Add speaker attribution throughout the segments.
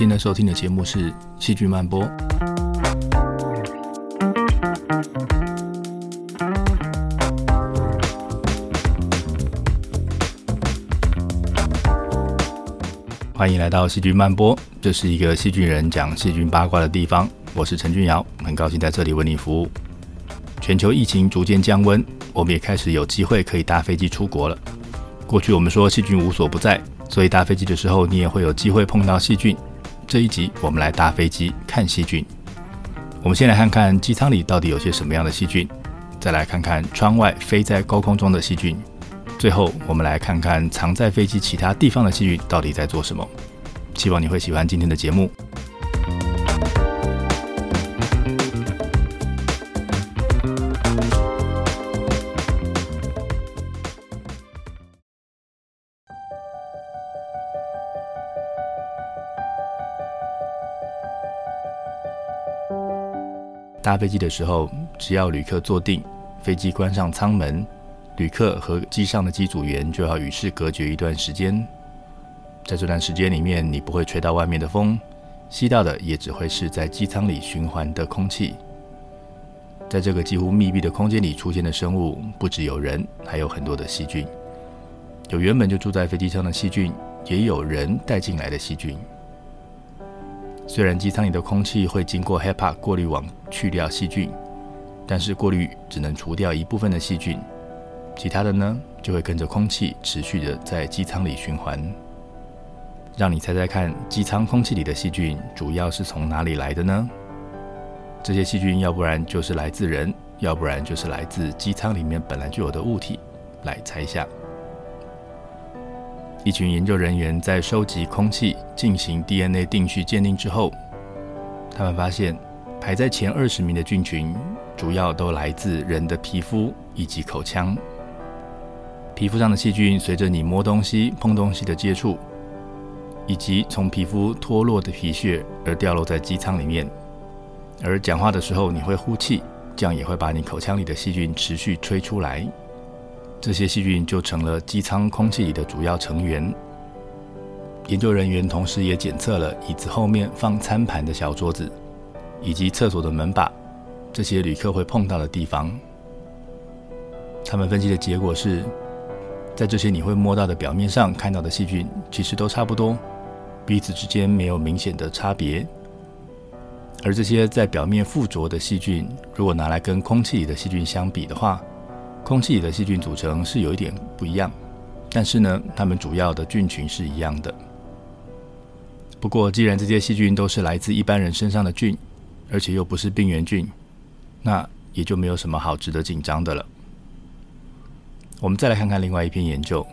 Speaker 1: 现在收听的节目是《戏剧漫播》。欢迎来到《戏剧漫播》，这是一个戏剧人讲戏剧八卦的地方。我是陈俊尧，很高兴在这里为你服务。全球疫情逐渐降温，我们也开始有机会可以搭飞机出国了。过去我们说细菌无所不在，所以搭飞机的时候你也会有机会碰到细菌。这一集我们来搭飞机看细菌。我们先来看看机舱里到底有些什么样的细菌，再来看看窗外飞在高空中的细菌，最后我们来看看藏在飞机其他地方的细菌到底在做什么。希望你会喜欢今天的节目。搭飞机的时候，只要旅客坐定，飞机关上舱门，旅客和机上的机组员就要与世隔绝一段时间。在这段时间里面，你不会吹到外面的风，吸到的也只会是在机舱里循环的空气。在这个几乎密闭的空间里出现的生物，不只有人，还有很多的细菌。有原本就住在飞机上的细菌，也有人带进来的细菌。虽然机舱里的空气会经过 HEPA 过滤网去掉细菌，但是过滤只能除掉一部分的细菌，其他的呢就会跟着空气持续的在机舱里循环。让你猜猜看，机舱空气里的细菌主要是从哪里来的呢？这些细菌要不然就是来自人，要不然就是来自机舱里面本来就有的物体。来猜一下。一群研究人员在收集空气进行 DNA 定序鉴定之后，他们发现排在前二十名的菌群主要都来自人的皮肤以及口腔。皮肤上的细菌随着你摸东西、碰东西的接触，以及从皮肤脱落的皮屑而掉落在机舱里面。而讲话的时候你会呼气，这样也会把你口腔里的细菌持续吹出来。这些细菌就成了机舱空气里的主要成员。研究人员同时也检测了椅子后面放餐盘的小桌子，以及厕所的门把，这些旅客会碰到的地方。他们分析的结果是，在这些你会摸到的表面上看到的细菌，其实都差不多，彼此之间没有明显的差别。而这些在表面附着的细菌，如果拿来跟空气里的细菌相比的话，空气里的细菌组成是有一点不一样，但是呢，它们主要的菌群是一样的。不过，既然这些细菌都是来自一般人身上的菌，而且又不是病原菌，那也就没有什么好值得紧张的了。我们再来看看另外一篇研究，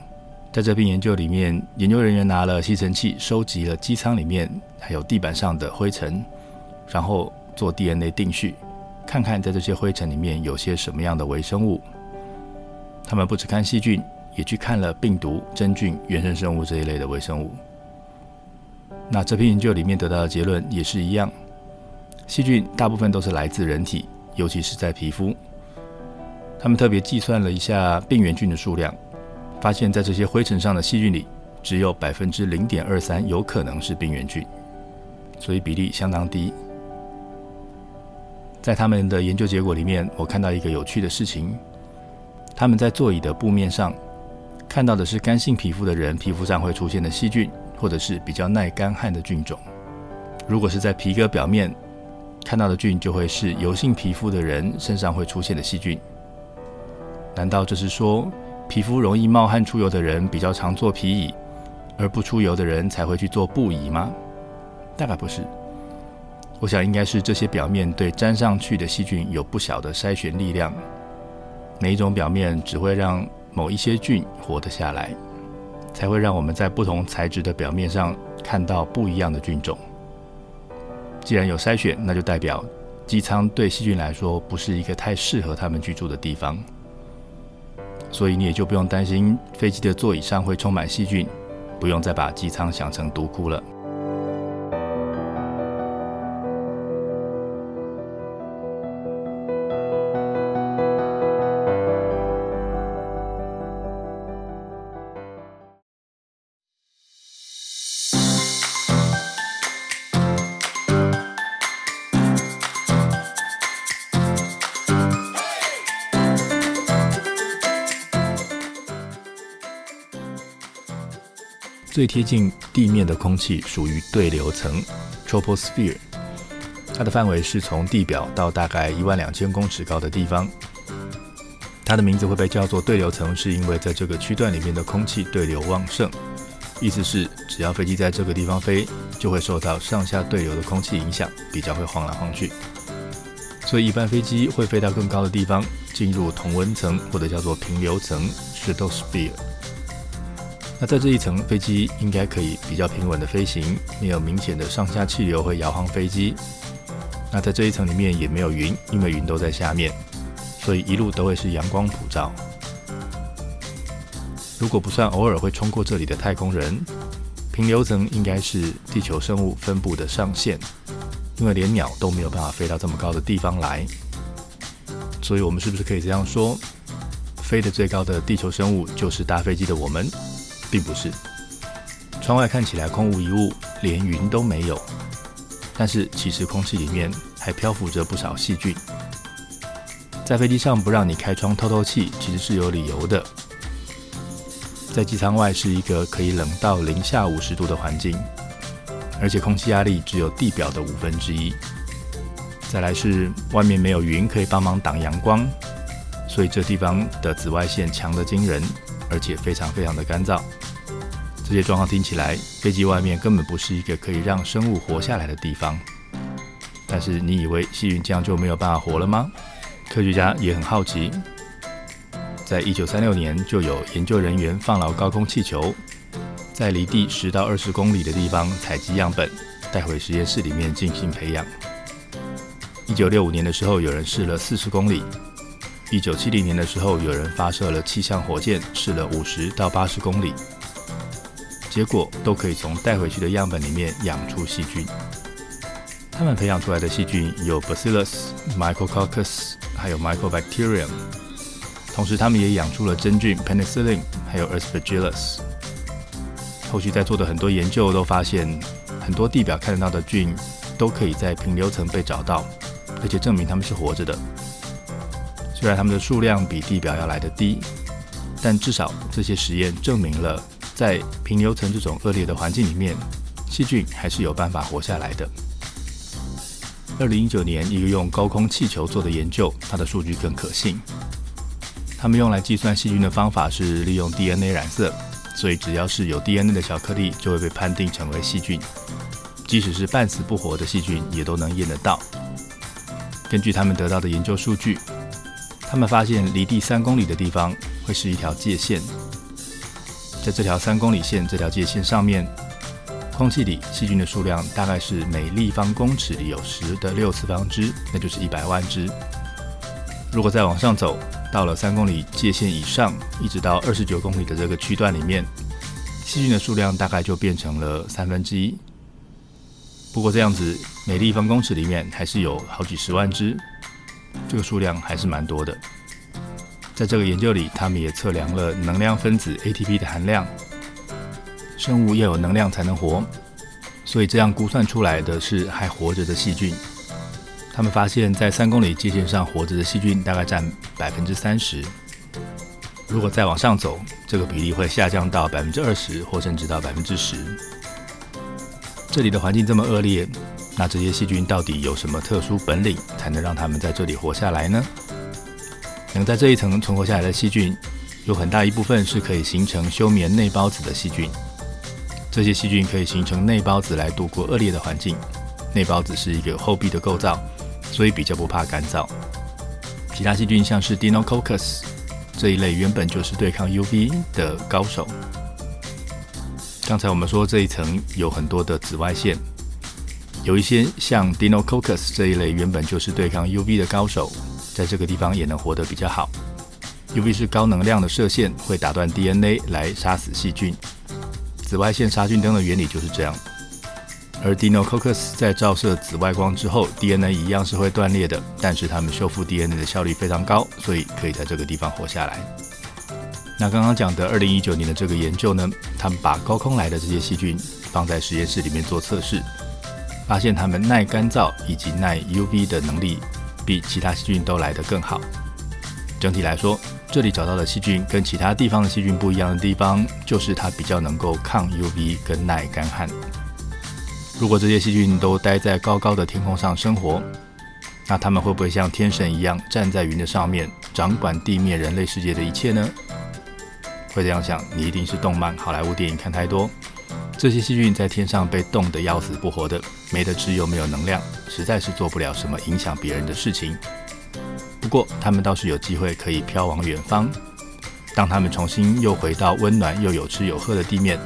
Speaker 1: 在这篇研究里面，研究人员拿了吸尘器收集了机舱里面还有地板上的灰尘，然后做 DNA 定序，看看在这些灰尘里面有些什么样的微生物。他们不只看细菌，也去看了病毒、真菌、原生生物这一类的微生物。那这篇研究里面得到的结论也是一样，细菌大部分都是来自人体，尤其是在皮肤。他们特别计算了一下病原菌的数量，发现在这些灰尘上的细菌里，只有百分之零点二三有可能是病原菌，所以比例相当低。在他们的研究结果里面，我看到一个有趣的事情。他们在座椅的布面上看到的是干性皮肤的人皮肤上会出现的细菌，或者是比较耐干旱的菌种。如果是在皮革表面看到的菌，就会是油性皮肤的人身上会出现的细菌。难道这是说皮肤容易冒汗出油的人比较常做皮椅，而不出油的人才会去做布椅吗？大概不是。我想应该是这些表面对粘上去的细菌有不小的筛选力量。每一种表面只会让某一些菌活得下来，才会让我们在不同材质的表面上看到不一样的菌种。既然有筛选，那就代表机舱对细菌来说不是一个太适合它们居住的地方，所以你也就不用担心飞机的座椅上会充满细菌，不用再把机舱想成毒窟了。最贴近地面的空气属于对流层 （troposphere），它的范围是从地表到大概一万两千公尺高的地方。它的名字会被叫做对流层，是因为在这个区段里面的空气对流旺盛，意思是只要飞机在这个地方飞，就会受到上下对流的空气影响，比较会晃来晃去。所以一般飞机会飞到更高的地方，进入同温层或者叫做平流层 （stratosphere）。那在这一层，飞机应该可以比较平稳的飞行，没有明显的上下气流会摇晃飞机。那在这一层里面也没有云，因为云都在下面。所以一路都会是阳光普照。如果不算偶尔会冲过这里的太空人，平流层应该是地球生物分布的上限，因为连鸟都没有办法飞到这么高的地方来。所以，我们是不是可以这样说：飞得最高的地球生物就是搭飞机的我们，并不是。窗外看起来空无一物，连云都没有，但是其实空气里面还漂浮着不少细菌。在飞机上不让你开窗透透气，其实是有理由的。在机舱外是一个可以冷到零下五十度的环境，而且空气压力只有地表的五分之一。再来是外面没有云可以帮忙挡阳光，所以这地方的紫外线强得惊人，而且非常非常的干燥。这些状况听起来，飞机外面根本不是一个可以让生物活下来的地方。但是你以为细菌这样就没有办法活了吗？科学家也很好奇，在一九三六年就有研究人员放了高空气球，在离地十到二十公里的地方采集样本，带回实验室里面进行培养。一九六五年的时候，有人试了四十公里；一九七零年的时候，有人发射了气象火箭，试了五十到八十公里，结果都可以从带回去的样本里面养出细菌。他们培养出来的细菌有 Bacillus、Micrococcus，还有 Mycobacterium。同时，他们也养出了真菌 Penicillin，还有 Aspergillus。后续在做的很多研究都发现，很多地表看得到的菌都可以在平流层被找到，而且证明它们是活着的。虽然它们的数量比地表要来的低，但至少这些实验证明了，在平流层这种恶劣的环境里面，细菌还是有办法活下来的。二零一九年，一个用高空气球做的研究，它的数据更可信。他们用来计算细菌的方法是利用 DNA 染色，所以只要是有 DNA 的小颗粒，就会被判定成为细菌。即使是半死不活的细菌，也都能验得到。根据他们得到的研究数据，他们发现离地三公里的地方会是一条界线，在这条三公里线这条界线上面。空气里细菌的数量大概是每立方公尺里有十的六次方只，那就是一百万只。如果再往上走，到了三公里界限以上，一直到二十九公里的这个区段里面，细菌的数量大概就变成了三分之一。不过这样子，每立方公尺里面还是有好几十万只，这个数量还是蛮多的。在这个研究里，他们也测量了能量分子 ATP 的含量。生物要有能量才能活，所以这样估算出来的是还活着的细菌。他们发现，在三公里界线上活着的细菌大概占百分之三十。如果再往上走，这个比例会下降到百分之二十，或甚至到百分之十。这里的环境这么恶劣，那这些细菌到底有什么特殊本领，才能让他们在这里活下来呢？能在这一层存活下来的细菌，有很大一部分是可以形成休眠内孢子的细菌。这些细菌可以形成内孢子来度过恶劣的环境。内孢子是一个厚壁的构造，所以比较不怕干燥。其他细菌像是 Dinococcus 这一类，原本就是对抗 UV 的高手。刚才我们说这一层有很多的紫外线，有一些像 DinoCoccus 这一类，原本就是对抗 UV 的高手，在这个地方也能活得比较好。UV 是高能量的射线，会打断 DNA 来杀死细菌。紫外线杀菌灯的原理就是这样，而 DinoCoccus 在照射紫外光之后，DNA 一样是会断裂的，但是它们修复 DNA 的效率非常高，所以可以在这个地方活下来。那刚刚讲的二零一九年的这个研究呢，他们把高空来的这些细菌放在实验室里面做测试，发现它们耐干燥以及耐 UV 的能力比其他细菌都来得更好。整体来说，这里找到的细菌跟其他地方的细菌不一样的地方，就是它比较能够抗 UV 跟耐干旱。如果这些细菌都待在高高的天空上生活，那它们会不会像天神一样站在云的上面，掌管地面人类世界的一切呢？会这样想，你一定是动漫、好莱坞电影看太多。这些细菌在天上被冻得要死不活的，没得吃又没有能量，实在是做不了什么影响别人的事情。不过，他们倒是有机会可以飘往远方。当他们重新又回到温暖又有吃有喝的地面，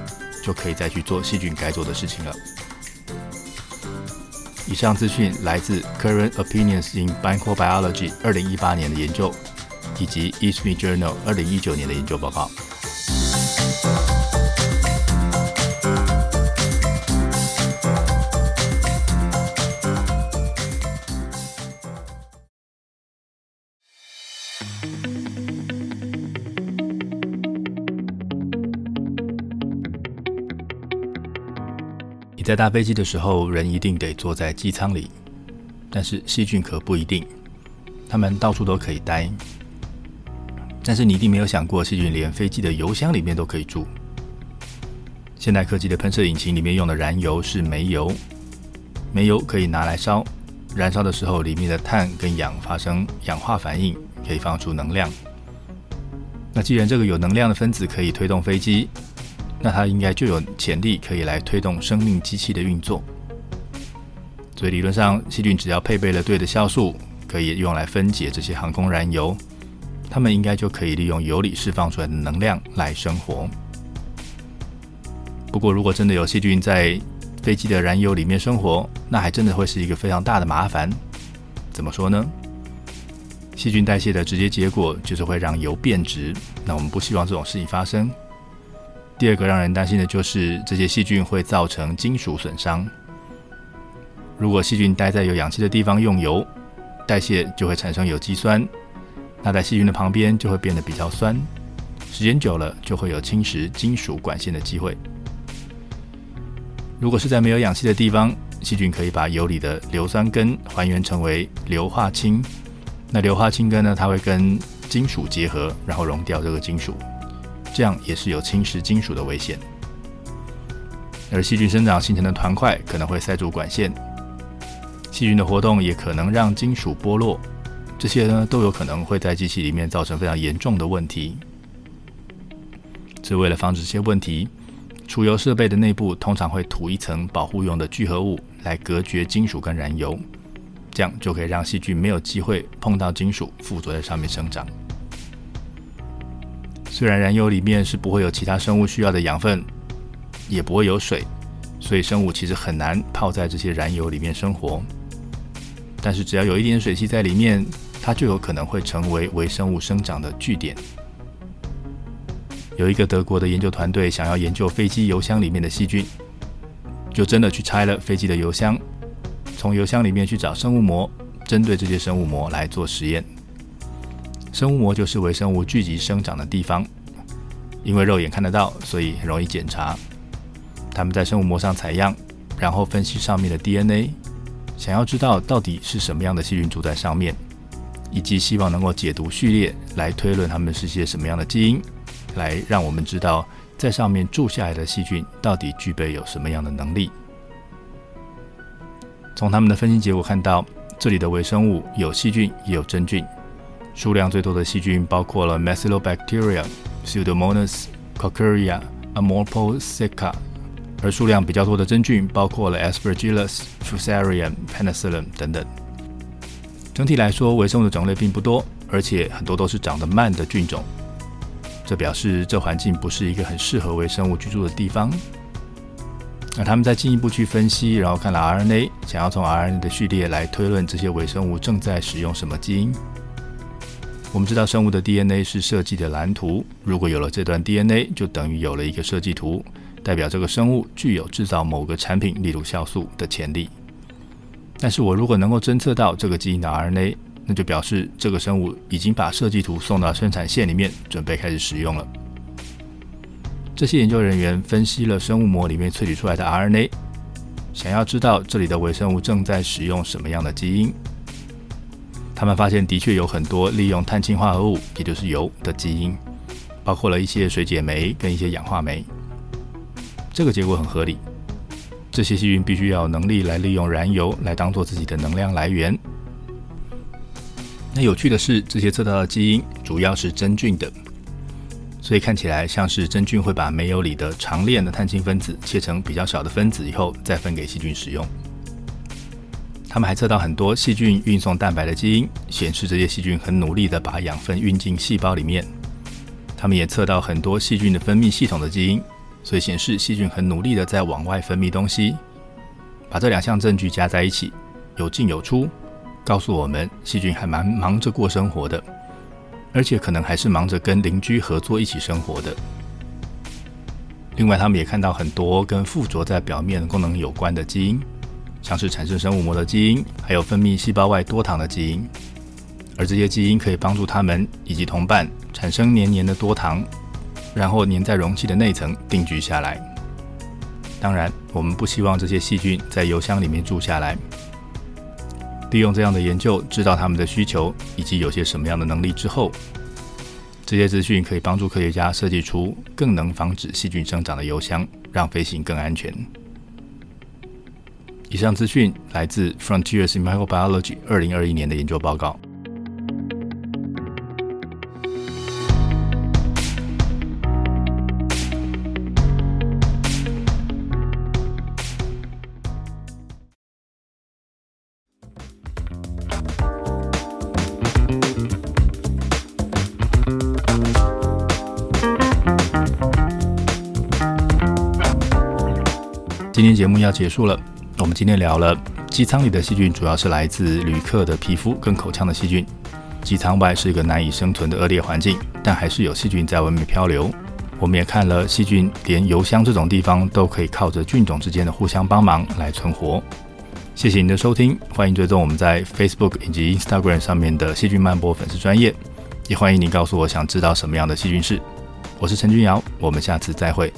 Speaker 1: 就可以再去做细菌该做的事情了。以上资讯来自《Current Opinions in Microbiology》二零一八年的研究，以及《East Me Journal》二零一九年的研究报告。在搭飞机的时候，人一定得坐在机舱里，但是细菌可不一定，它们到处都可以待。但是你一定没有想过，细菌连飞机的油箱里面都可以住。现代科技的喷射引擎里面用的燃油是煤油，煤油可以拿来烧，燃烧的时候里面的碳跟氧发生氧化反应，可以放出能量。那既然这个有能量的分子可以推动飞机，那它应该就有潜力可以来推动生命机器的运作。所以理论上，细菌只要配备了对的酵素，可以用来分解这些航空燃油，它们应该就可以利用油里释放出来的能量来生活。不过，如果真的有细菌在飞机的燃油里面生活，那还真的会是一个非常大的麻烦。怎么说呢？细菌代谢的直接结果就是会让油变质，那我们不希望这种事情发生。第二个让人担心的就是这些细菌会造成金属损伤。如果细菌待在有氧气的地方用油，代谢就会产生有机酸，那在细菌的旁边就会变得比较酸，时间久了就会有侵蚀金属管线的机会。如果是在没有氧气的地方，细菌可以把油里的硫酸根还原成为硫化氢，那硫化氢根呢，它会跟金属结合，然后溶掉这个金属。这样也是有侵蚀金属的危险，而细菌生长形成的团块可能会塞住管线，细菌的活动也可能让金属剥落，这些呢都有可能会在机器里面造成非常严重的问题。所以为了防止这些问题，储油设备的内部通常会涂一层保护用的聚合物来隔绝金属跟燃油，这样就可以让细菌没有机会碰到金属附着在上面生长。虽然燃油里面是不会有其他生物需要的养分，也不会有水，所以生物其实很难泡在这些燃油里面生活。但是只要有一点水汽在里面，它就有可能会成为微生物生长的据点。有一个德国的研究团队想要研究飞机油箱里面的细菌，就真的去拆了飞机的油箱，从油箱里面去找生物膜，针对这些生物膜来做实验。生物膜就是微生物聚集生长的地方，因为肉眼看得到，所以很容易检查。他们在生物膜上采样，然后分析上面的 DNA，想要知道到底是什么样的细菌住在上面，以及希望能够解读序列来推论它们是些什么样的基因，来让我们知道在上面住下来的细菌到底具备有什么样的能力。从他们的分析结果看到，这里的微生物有细菌也有真菌。数量最多的细菌包括了 Methylobacteria、Pseudomonas、Cocuria、Amorphosica，而数量比较多的真菌包括了 Aspergillus、Fusarium、Penicillium 等等。整体来说，微生物的种类并不多，而且很多都是长得慢的菌种。这表示这环境不是一个很适合微生物居住的地方。那他们在进一步去分析，然后看了 RNA，想要从 RNA 的序列来推论这些微生物正在使用什么基因。我们知道生物的 DNA 是设计的蓝图，如果有了这段 DNA，就等于有了一个设计图，代表这个生物具有制造某个产品，例如酵素的潜力。但是我如果能够侦测到这个基因的 RNA，那就表示这个生物已经把设计图送到生产线里面，准备开始使用了。这些研究人员分析了生物膜里面萃取出来的 RNA，想要知道这里的微生物正在使用什么样的基因。他们发现的确有很多利用碳氢化合物，也就是油的基因，包括了一些水解酶跟一些氧化酶。这个结果很合理。这些细菌必须要有能力来利用燃油来当做自己的能量来源。那有趣的是，这些测到的基因主要是真菌的，所以看起来像是真菌会把煤油里的长链的碳氢分子切成比较小的分子以后，再分给细菌使用。他们还测到很多细菌运送蛋白的基因，显示这些细菌很努力的把养分运进细胞里面。他们也测到很多细菌的分泌系统的基因。所以显示细菌很努力的在往外分泌东西，把这两项证据加在一起，有进有出，告诉我们细菌还蛮忙着过生活的，而且可能还是忙着跟邻居合作一起生活的。另外，他们也看到很多跟附着在表面功能有关的基因，像是产生生物膜的基因，还有分泌细胞外多糖的基因，而这些基因可以帮助它们以及同伴产生黏黏的多糖。然后粘在容器的内层定居下来。当然，我们不希望这些细菌在油箱里面住下来。利用这样的研究，知道它们的需求以及有些什么样的能力之后，这些资讯可以帮助科学家设计出更能防止细菌生长的油箱，让飞行更安全。以上资讯来自《Frontiers in Microbiology》二零二一年的研究报告。今天节目要结束了，我们今天聊了机舱里的细菌，主要是来自旅客的皮肤跟口腔的细菌。机舱外是一个难以生存的恶劣环境，但还是有细菌在外面漂流。我们也看了细菌连油箱这种地方都可以靠着菌种之间的互相帮忙来存活。谢谢您的收听，欢迎追踪我们在 Facebook 以及 Instagram 上面的细菌漫播粉丝专业，也欢迎你告诉我想知道什么样的细菌是。我是陈君瑶，我们下次再会。